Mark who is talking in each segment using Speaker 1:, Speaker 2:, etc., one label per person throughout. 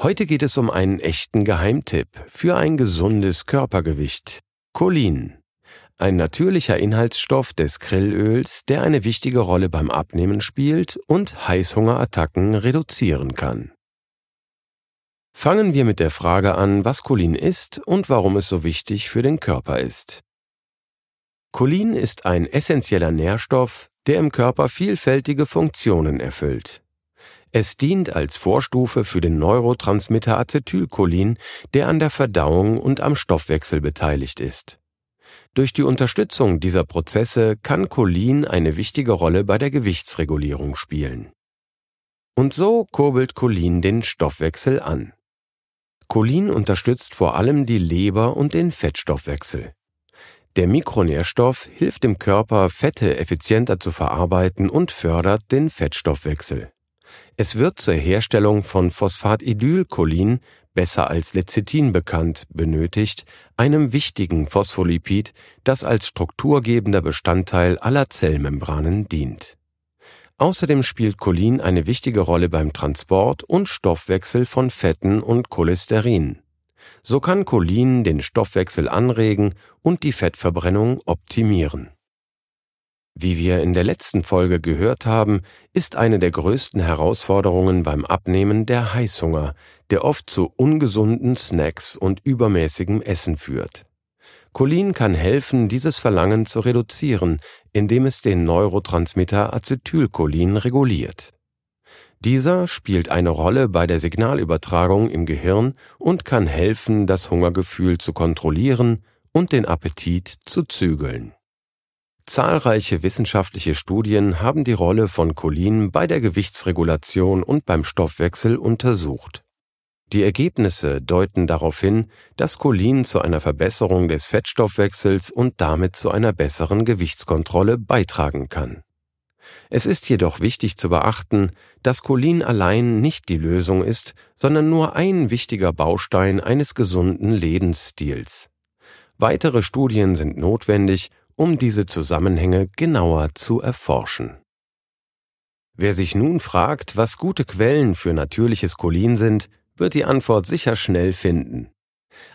Speaker 1: Heute geht es um einen echten Geheimtipp für ein gesundes Körpergewicht. Cholin. Ein natürlicher Inhaltsstoff des Grillöls, der eine wichtige Rolle beim Abnehmen spielt und Heißhungerattacken reduzieren kann. Fangen wir mit der Frage an, was Cholin ist und warum es so wichtig für den Körper ist. Cholin ist ein essentieller Nährstoff, der im Körper vielfältige Funktionen erfüllt. Es dient als Vorstufe für den Neurotransmitter Acetylcholin, der an der Verdauung und am Stoffwechsel beteiligt ist. Durch die Unterstützung dieser Prozesse kann Cholin eine wichtige Rolle bei der Gewichtsregulierung spielen. Und so kurbelt Cholin den Stoffwechsel an. Cholin unterstützt vor allem die Leber und den Fettstoffwechsel. Der Mikronährstoff hilft dem Körper, Fette effizienter zu verarbeiten und fördert den Fettstoffwechsel. Es wird zur Herstellung von Phosphatidylcholin, besser als Lecithin bekannt, benötigt, einem wichtigen Phospholipid, das als strukturgebender Bestandteil aller Zellmembranen dient. Außerdem spielt Cholin eine wichtige Rolle beim Transport und Stoffwechsel von Fetten und Cholesterin. So kann Cholin den Stoffwechsel anregen und die Fettverbrennung optimieren. Wie wir in der letzten Folge gehört haben, ist eine der größten Herausforderungen beim Abnehmen der Heißhunger, der oft zu ungesunden Snacks und übermäßigem Essen führt. Cholin kann helfen, dieses Verlangen zu reduzieren, indem es den Neurotransmitter Acetylcholin reguliert. Dieser spielt eine Rolle bei der Signalübertragung im Gehirn und kann helfen, das Hungergefühl zu kontrollieren und den Appetit zu zügeln. Zahlreiche wissenschaftliche Studien haben die Rolle von Cholin bei der Gewichtsregulation und beim Stoffwechsel untersucht. Die Ergebnisse deuten darauf hin, dass Cholin zu einer Verbesserung des Fettstoffwechsels und damit zu einer besseren Gewichtskontrolle beitragen kann. Es ist jedoch wichtig zu beachten, dass Cholin allein nicht die Lösung ist, sondern nur ein wichtiger Baustein eines gesunden Lebensstils. Weitere Studien sind notwendig, um diese Zusammenhänge genauer zu erforschen. Wer sich nun fragt, was gute Quellen für natürliches Cholin sind, wird die Antwort sicher schnell finden.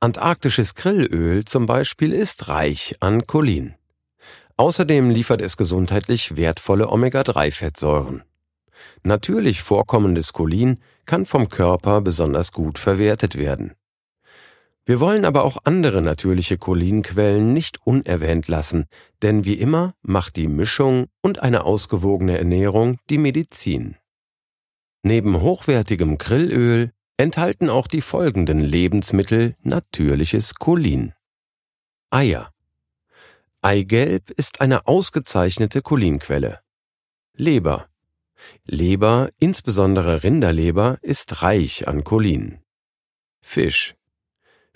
Speaker 1: Antarktisches Grillöl zum Beispiel ist reich an Cholin. Außerdem liefert es gesundheitlich wertvolle Omega-3-Fettsäuren. Natürlich vorkommendes Cholin kann vom Körper besonders gut verwertet werden. Wir wollen aber auch andere natürliche Cholinquellen nicht unerwähnt lassen, denn wie immer macht die Mischung und eine ausgewogene Ernährung die Medizin. Neben hochwertigem Grillöl enthalten auch die folgenden Lebensmittel natürliches Cholin. Eier. Eigelb ist eine ausgezeichnete Cholinquelle. Leber. Leber, insbesondere Rinderleber, ist reich an Cholin. Fisch.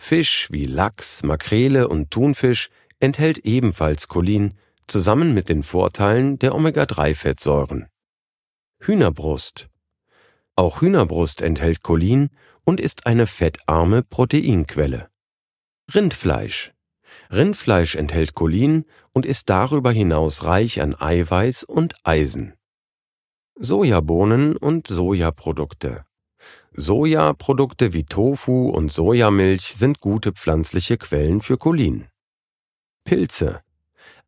Speaker 1: Fisch wie Lachs, Makrele und Thunfisch enthält ebenfalls Cholin, zusammen mit den Vorteilen der Omega-3-Fettsäuren. Hühnerbrust. Auch Hühnerbrust enthält Cholin und ist eine fettarme Proteinquelle. Rindfleisch. Rindfleisch enthält Cholin und ist darüber hinaus reich an Eiweiß und Eisen. Sojabohnen und Sojaprodukte. Sojaprodukte wie Tofu und Sojamilch sind gute pflanzliche Quellen für Cholin. Pilze.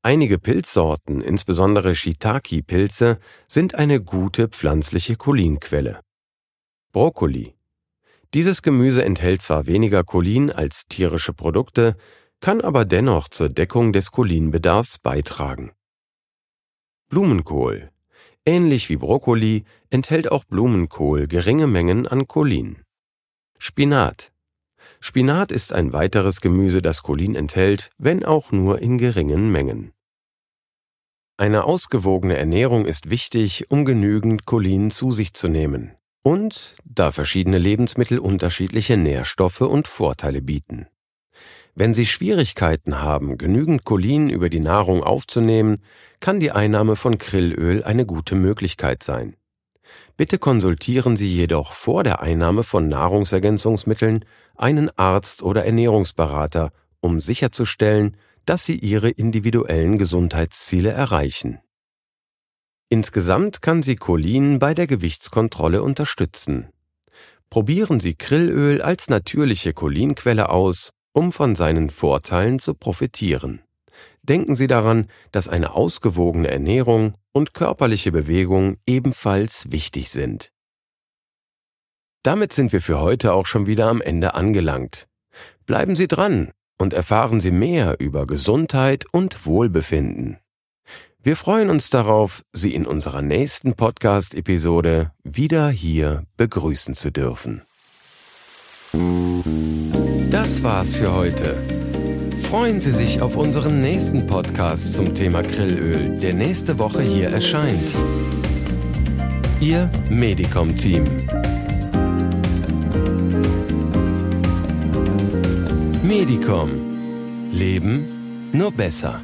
Speaker 1: Einige Pilzsorten, insbesondere Shiitake-Pilze, sind eine gute pflanzliche Cholinquelle. Brokkoli. Dieses Gemüse enthält zwar weniger Cholin als tierische Produkte, kann aber dennoch zur Deckung des Cholinbedarfs beitragen. Blumenkohl. Ähnlich wie Brokkoli enthält auch Blumenkohl geringe Mengen an Cholin. Spinat. Spinat ist ein weiteres Gemüse, das Cholin enthält, wenn auch nur in geringen Mengen. Eine ausgewogene Ernährung ist wichtig, um genügend Cholin zu sich zu nehmen und da verschiedene Lebensmittel unterschiedliche Nährstoffe und Vorteile bieten. Wenn Sie Schwierigkeiten haben, genügend Cholin über die Nahrung aufzunehmen, kann die Einnahme von Krillöl eine gute Möglichkeit sein. Bitte konsultieren Sie jedoch vor der Einnahme von Nahrungsergänzungsmitteln einen Arzt oder Ernährungsberater, um sicherzustellen, dass Sie Ihre individuellen Gesundheitsziele erreichen. Insgesamt kann Sie Cholin bei der Gewichtskontrolle unterstützen. Probieren Sie Krillöl als natürliche Cholinquelle aus, um von seinen Vorteilen zu profitieren. Denken Sie daran, dass eine ausgewogene Ernährung und körperliche Bewegung ebenfalls wichtig sind. Damit sind wir für heute auch schon wieder am Ende angelangt. Bleiben Sie dran und erfahren Sie mehr über Gesundheit und Wohlbefinden. Wir freuen uns darauf, Sie in unserer nächsten Podcast-Episode wieder hier begrüßen zu dürfen. Das war's für heute. Freuen Sie sich auf unseren nächsten Podcast zum Thema Grillöl, der nächste Woche hier erscheint. Ihr Medicom-Team. Medicom. Leben nur besser.